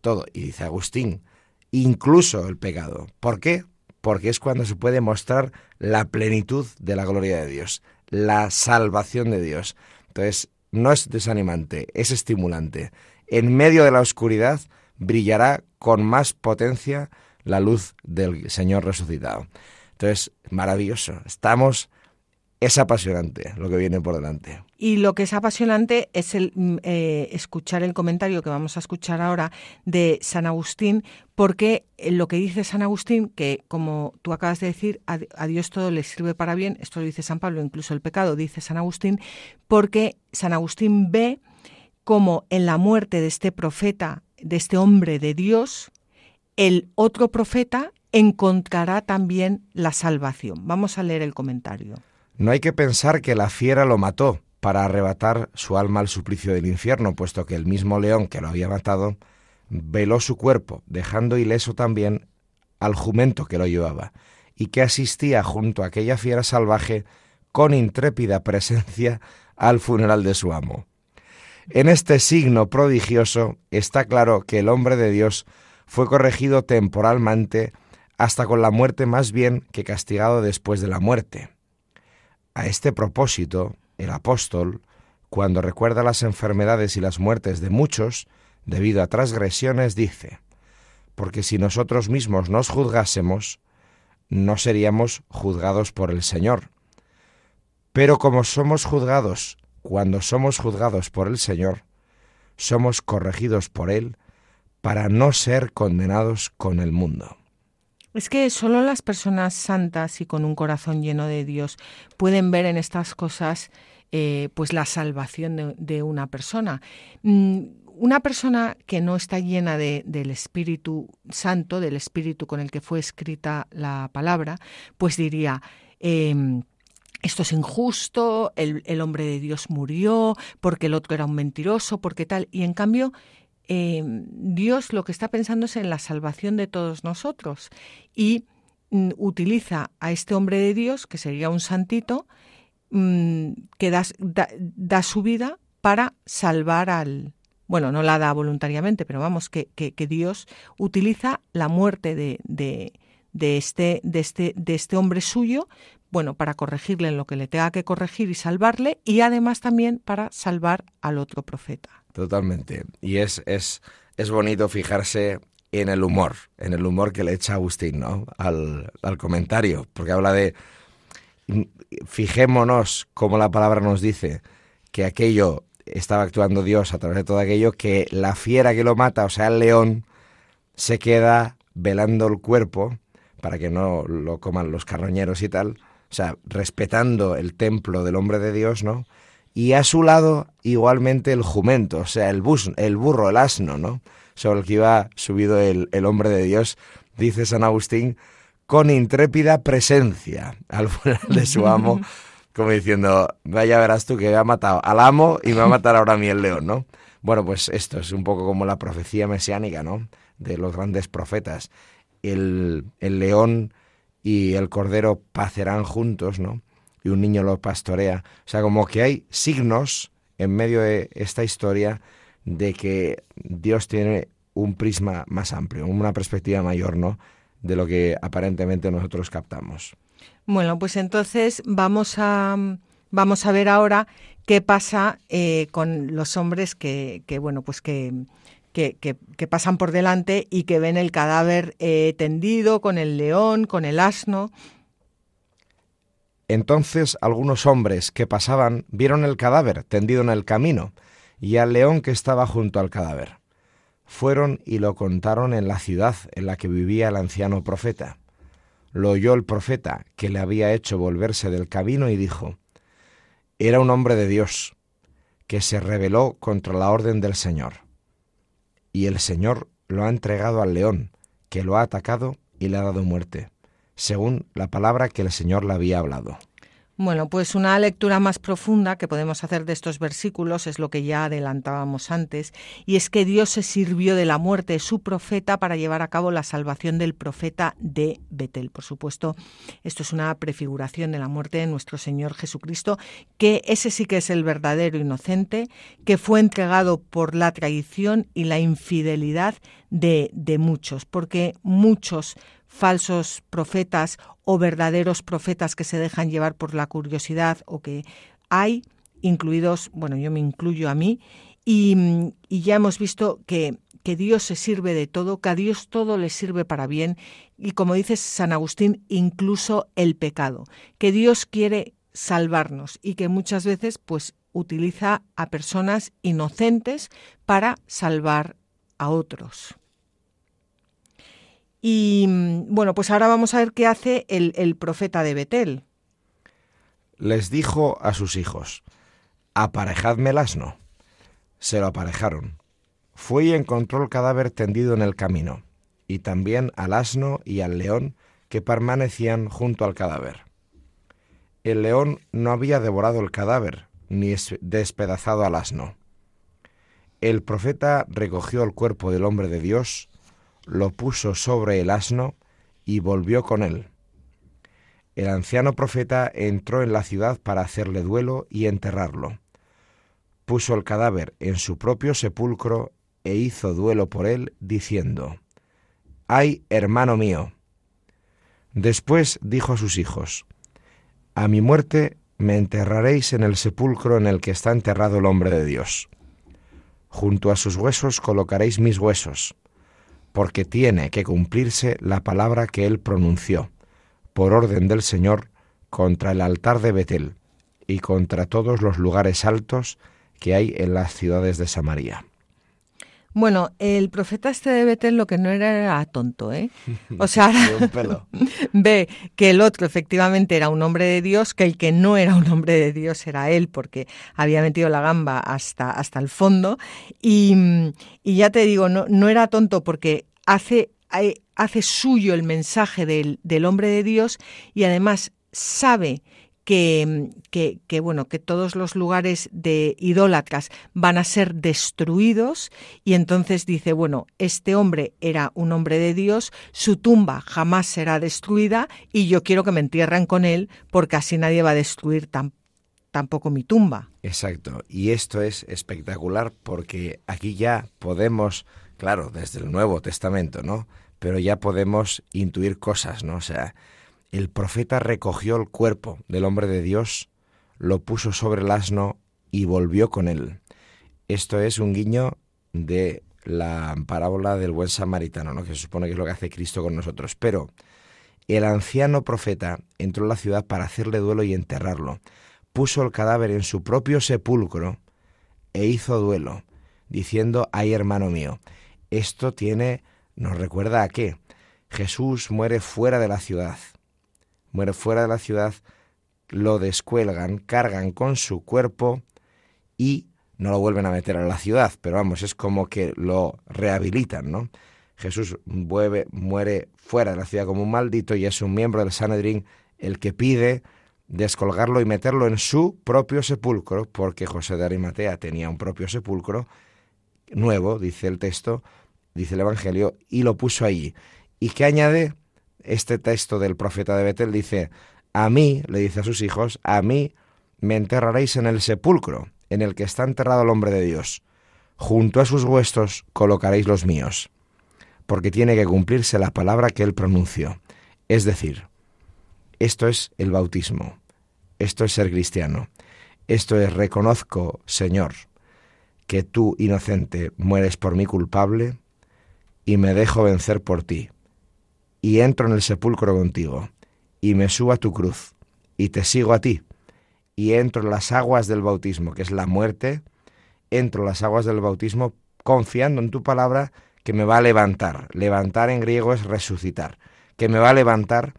Todo. Y dice Agustín, incluso el pecado. ¿Por qué? Porque es cuando se puede mostrar la plenitud de la gloria de Dios, la salvación de Dios. Entonces, no es desanimante, es estimulante. En medio de la oscuridad brillará con más potencia la luz del Señor resucitado. Entonces, maravilloso. Estamos es apasionante lo que viene por delante. Y lo que es apasionante es el mm, eh, escuchar el comentario que vamos a escuchar ahora de San Agustín, porque lo que dice San Agustín, que como tú acabas de decir, a, a, Dios todo le sirve para bien, esto lo dice San Pablo, incluso el pecado, dice San Agustín, porque San Agustín ve como en la muerte de este profeta, de este hombre de Dios, el otro profeta encontrará también la salvación. Vamos a leer el comentario. No hay que pensar que la fiera lo mató para arrebatar su alma al suplicio del infierno, puesto que el mismo león que lo había matado veló su cuerpo, dejando ileso también al jumento que lo llevaba, y que asistía junto a aquella fiera salvaje con intrépida presencia al funeral de su amo. En este signo prodigioso está claro que el hombre de Dios fue corregido temporalmente hasta con la muerte más bien que castigado después de la muerte. A este propósito, el apóstol, cuando recuerda las enfermedades y las muertes de muchos, debido a transgresiones, dice, porque si nosotros mismos nos juzgásemos, no seríamos juzgados por el Señor. Pero como somos juzgados cuando somos juzgados por el Señor, somos corregidos por Él para no ser condenados con el mundo. Es que solo las personas santas y con un corazón lleno de Dios pueden ver en estas cosas eh, pues la salvación de, una persona. Mm, una persona que no está llena del Espíritu Santo, del Espíritu con el que fue escrita la palabra, pues diría, em, esto es injusto, el, hombre de Dios murió, porque el otro era un mentiroso, porque tal. Y en cambio, em, Dios lo que está pensando es en la salvación de todos nosotros. Y mm, utiliza a este hombre de Dios, que sería un santito, mm, que da su vida para salvar al, bueno, no la da voluntariamente, pero vamos, que, que, Dios utiliza la muerte de, este, este, de este hombre suyo, bueno, para corregirle en lo que le tenga que corregir y salvarle, y además también para salvar al otro profeta. Totalmente. Y es, es, es bonito fijarse en el humor, en el humor que le echa Agustín, ¿no? Al, al comentario, porque habla de, fijémonos como la palabra nos dice, que aquello estaba actuando Dios a través de todo aquello, que la fiera que lo mata, o sea, el león, se queda velando el cuerpo para que no lo coman los carroñeros y tal, o sea, respetando el templo del hombre de Dios, ¿no? Y a su lado igualmente el jumento, o sea, el, bus, el burro, el asno, ¿no? Sobre el que iba subido el, el hombre de Dios, dice San Agustín, con intrépida presencia al funeral de su amo <laughs> como diciendo, vaya verás tú que ha matado al amo y me va a matar ahora a mí el león, ¿no? Bueno, pues esto es un poco como la profecía mesiánica, ¿no? De los grandes profetas. El, el león y el cordero pacerán juntos, ¿no? Y un niño lo pastorea. O sea, como que hay signos en medio de esta historia de que Dios tiene un prisma más amplio, una perspectiva mayor, ¿no? De lo que aparentemente nosotros captamos. Bueno, pues entonces vamos a, vamos a ver ahora qué pasa eh, con los hombres que, que bueno, pues que, que, pasan por delante y que ven el cadáver eh, tendido con el león, con el asno. Entonces algunos hombres que pasaban vieron el cadáver tendido en el camino y al león que estaba junto al cadáver. Fueron y lo contaron en la ciudad en la que vivía el anciano profeta lo oyó el profeta, que le había hecho volverse del camino, y dijo, Era un hombre de Dios, que se rebeló contra la orden del Señor. Y el Señor lo ha entregado al león, que lo ha atacado y le ha dado muerte, según la palabra que el Señor le había hablado. Bueno, pues una lectura más profunda que podemos hacer de estos versículos es lo que ya adelantábamos antes, y es que Dios se sirvió de la muerte de su profeta para llevar a cabo la salvación del profeta de Betel. Por supuesto, esto es una prefiguración de la muerte de nuestro Señor Jesucristo, que ese sí que es el verdadero inocente, que fue entregado por la traición y la infidelidad de, de muchos, porque muchos falsos profetas o verdaderos profetas que se dejan llevar por la curiosidad o que hay, incluidos, bueno, yo me incluyo a mí, y, ya hemos visto que, que, Dios se sirve de todo, que a Dios todo le sirve para bien, y como dice San Agustín, incluso el pecado, que Dios quiere salvarnos y que muchas veces pues utiliza a personas inocentes para salvar a otros. Y bueno, pues ahora vamos a ver qué hace el, profeta de Betel. Les dijo a sus hijos, aparejadme el asno. Se lo aparejaron. Fue y encontró el cadáver tendido en el camino, y también al asno y al león que permanecían junto al cadáver. El león no había devorado el cadáver, ni despedazado al asno. El profeta recogió el cuerpo del hombre de Dios, lo puso sobre el asno y volvió con él. El anciano profeta entró en la ciudad para hacerle duelo y enterrarlo. puso el cadáver en su propio sepulcro e hizo duelo por él, diciendo, Ay, hermano mío. Después dijo a sus hijos, A mi muerte me enterraréis en el sepulcro en el que está enterrado el hombre de Dios. Junto a sus huesos colocaréis mis huesos, porque tiene que cumplirse la palabra que él pronunció, por orden del Señor, contra el altar de Betel y contra todos los lugares altos que hay en las ciudades de Samaria. Bueno, el profeta este de Betel lo que no era era tonto, ¿eh? O sea, <laughs> <laughs> ve que el otro efectivamente era un hombre de Dios, que el que no era un hombre de Dios era él, porque había metido la gamba hasta, hasta el fondo. Y, ya te digo, no, no era tonto porque hace, hace suyo el mensaje del, del hombre de Dios y además sabe que, que, bueno, que todos los lugares de idólatras van a ser destruidos y entonces dice, bueno, este hombre era un hombre de Dios, su tumba jamás será destruida y yo quiero que me entierren con él porque así nadie va a destruir tampoco mi tumba. Exacto, y esto es espectacular porque aquí ya podemos, claro, desde el Nuevo Testamento, ¿no? Pero ya podemos intuir cosas, ¿no? O sea, el profeta recogió el cuerpo del hombre de Dios, lo puso sobre el asno y volvió con él. Esto es un guiño de la parábola del buen samaritano, ¿no? que se supone que es lo que hace Cristo con nosotros. Pero el anciano profeta entró a la ciudad para hacerle duelo y enterrarlo. Puso el cadáver en su propio sepulcro e hizo duelo, diciendo, ay hermano mío, esto tiene, nos recuerda a qué. Jesús muere fuera de la ciudad, muere fuera de la ciudad, lo descuelgan, cargan con su cuerpo y no lo vuelven a meter a la ciudad, pero vamos, es como que lo rehabilitan, ¿no? Jesús muere fuera de la ciudad como un maldito y es un miembro del Sanedrín el que pide descolgarlo y meterlo en su propio sepulcro, porque José de Arimatea tenía un propio sepulcro nuevo, dice el texto, dice el Evangelio, y lo puso allí. ¿Y qué añade? Este texto del profeta de Betel dice, a mí, le dice a sus hijos, a mí me enterraréis en el sepulcro en el que está enterrado el hombre de Dios. Junto a sus huesos colocaréis los míos, porque tiene que cumplirse la palabra que él pronunció. Es decir, esto es el bautismo, esto es ser cristiano, esto es reconozco, Señor, que tú, inocente, mueres por mí culpable y me dejo vencer por ti y entro en el sepulcro contigo, y me subo a tu cruz, y te sigo a ti, y entro en las aguas del bautismo, que es la muerte, entro en las aguas del bautismo confiando en tu palabra que me va a levantar. Levantar en griego es resucitar, que me va a levantar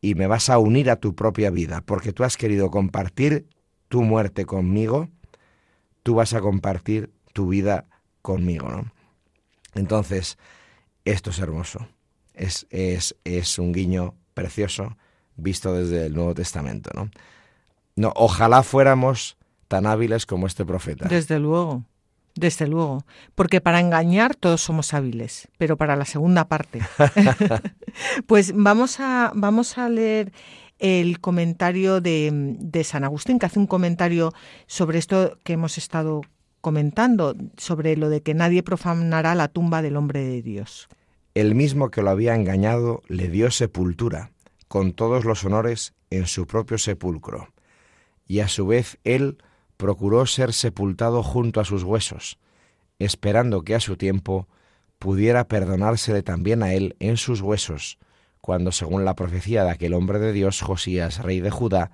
y me vas a unir a tu propia vida, porque tú has querido compartir tu muerte conmigo, tú vas a compartir tu vida conmigo, ¿no? Entonces, esto es hermoso es, es, es un guiño precioso visto desde el Nuevo Testamento. ¿no? No, ojalá fuéramos tan hábiles como este profeta. Desde luego, desde luego. Porque para engañar todos somos hábiles, pero para la segunda parte. <laughs> <laughs> pues vamos a, vamos a leer el comentario de, de San Agustín, que hace un comentario sobre esto que hemos estado comentando, sobre lo de que nadie profanará la tumba del hombre de Dios el mismo que lo había engañado le dio sepultura, con todos los honores en su propio sepulcro, y a su vez él procuró ser sepultado junto a sus huesos, esperando que a su tiempo pudiera perdonársele también a él en sus huesos, cuando según la profecía de aquel hombre de Dios, Josías, rey de Judá,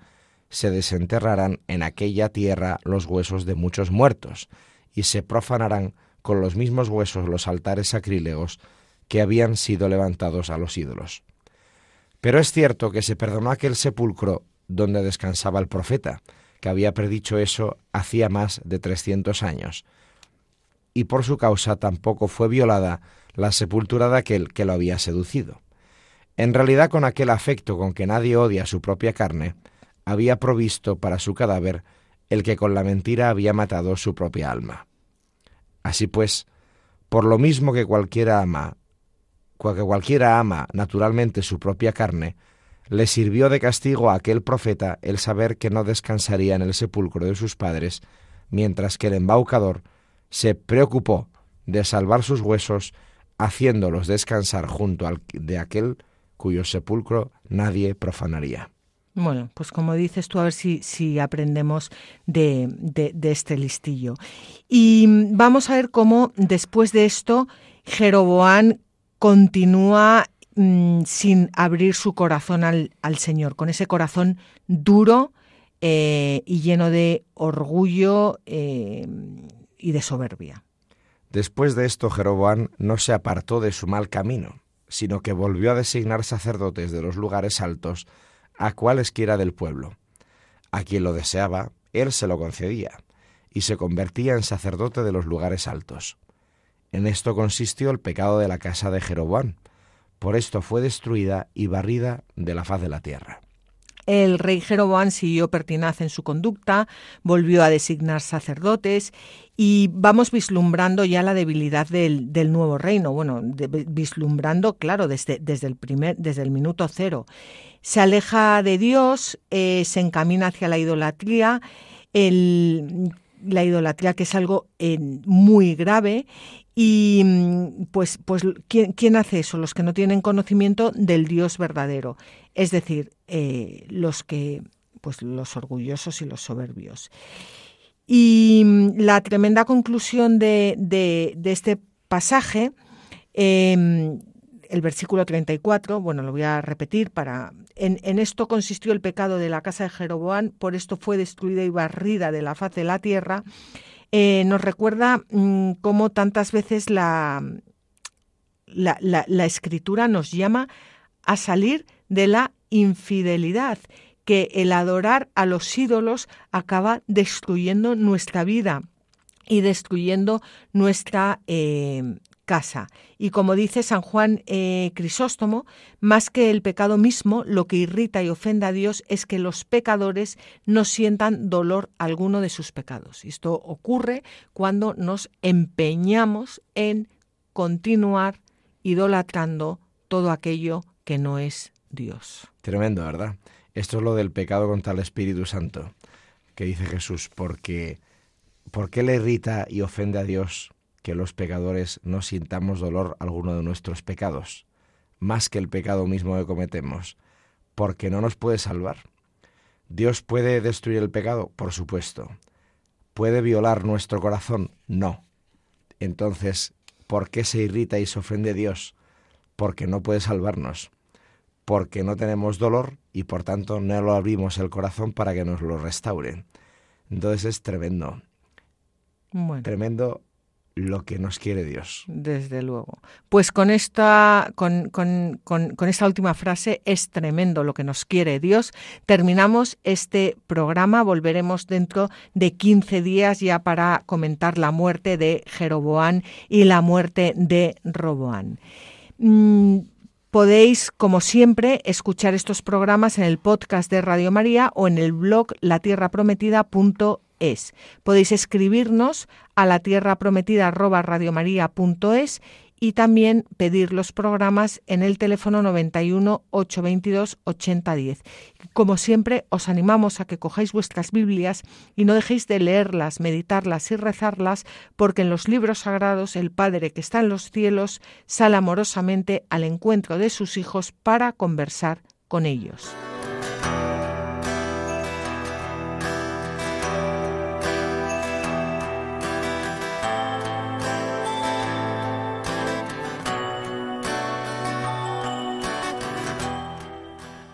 se desenterrarán en aquella tierra los huesos de muchos muertos, y se profanarán con los mismos huesos los altares sacrílegos que habían sido levantados a los ídolos. Pero es cierto que se perdonó aquel sepulcro donde descansaba el profeta, que había predicho eso hacía más de trescientos años, y por su causa tampoco fue violada la sepultura de aquel que lo había seducido. En realidad, con aquel afecto con que nadie odia su propia carne, había provisto para su cadáver el que con la mentira había matado su propia alma. Así pues, por lo mismo que cualquiera ama que cualquiera ama naturalmente su propia carne, le sirvió de castigo a aquel profeta el saber que no descansaría en el sepulcro de sus padres mientras que el embaucador se preocupó de salvar sus huesos, haciéndolos descansar junto al de aquel cuyo sepulcro nadie profanaría. Bueno, pues como dices tú, a ver si, si aprendemos de, de, este listillo. Y vamos a ver cómo después de esto Jeroboán continúa mm, sin abrir su corazón al, al, Señor, con ese corazón duro eh, y lleno de orgullo eh, y de soberbia. Después de esto, Jeroboán no se apartó de su mal camino, sino que volvió a designar sacerdotes de los lugares altos a cualesquiera del pueblo. A quien lo deseaba, él se lo concedía, y se convertía en sacerdote de los lugares altos. En esto consistió el pecado de la casa de Jeroboán. Por esto fue destruida y barrida de la faz de la tierra. El rey Jeroboán siguió pertinaz en su conducta, volvió a designar sacerdotes y vamos vislumbrando ya la debilidad del, nuevo reino. Bueno, vislumbrando, claro, desde, desde, el primer, desde el minuto cero se aleja de Dios, eh, se encamina hacia la idolatría, la idolatría que es algo eh, muy grave y pues, pues ¿quién, hace eso? Los que no tienen conocimiento del Dios verdadero, es decir, eh, los que pues los orgullosos y los soberbios. Y la tremenda conclusión de, de este pasaje em, el versículo 34, bueno, lo voy a repetir para... En, esto consistió el pecado de la casa de Jeroboán, por esto fue destruida y barrida de la faz de la tierra. Eh, nos recuerda mm, cómo tantas veces la, la, escritura nos llama a salir de la infidelidad, que el adorar a los ídolos acaba destruyendo nuestra vida y destruyendo nuestra eh, casa. Y como dice San Juan eh, Crisóstomo, más que el pecado mismo, lo que irrita y ofende a Dios es que los pecadores no sientan dolor alguno de sus pecados. Esto ocurre cuando nos empeñamos en continuar idolatrando todo aquello que no es Dios. Tremendo, ¿verdad? Esto es lo del pecado contra el Espíritu Santo, que dice Jesús, porque ¿por qué le irrita y ofende a Dios que los pecadores no sintamos dolor alguno de nuestros pecados, más que el pecado mismo que cometemos, porque no nos puede salvar. ¿Dios puede destruir el pecado? Por supuesto. ¿Puede violar nuestro corazón? No. Entonces, ¿por qué se irrita y se ofende Dios? Porque no puede salvarnos, porque no tenemos dolor y por tanto no lo abrimos el corazón para que nos lo restauren. Entonces es tremendo. Tremendo lo que nos quiere Dios. Desde luego. Pues con esta, con, con, con, esta última frase, es tremendo lo que nos quiere Dios. Terminamos este programa. Volveremos dentro de 15 días ya para comentar la muerte de Jeroboán y la muerte de Roboán. Mm, podéis, como siempre, escuchar estos programas en el podcast de Radio María o en el blog latierraprometida.es Podéis escribirnos a la tierra prometida y también pedir los programas en el teléfono 91 822 8010. Como siempre, os animamos a que cojáis vuestras Biblias y no dejéis de leerlas, meditarlas y rezarlas, porque en los libros sagrados el Padre que está en los cielos sale amorosamente al encuentro de sus hijos para conversar con ellos.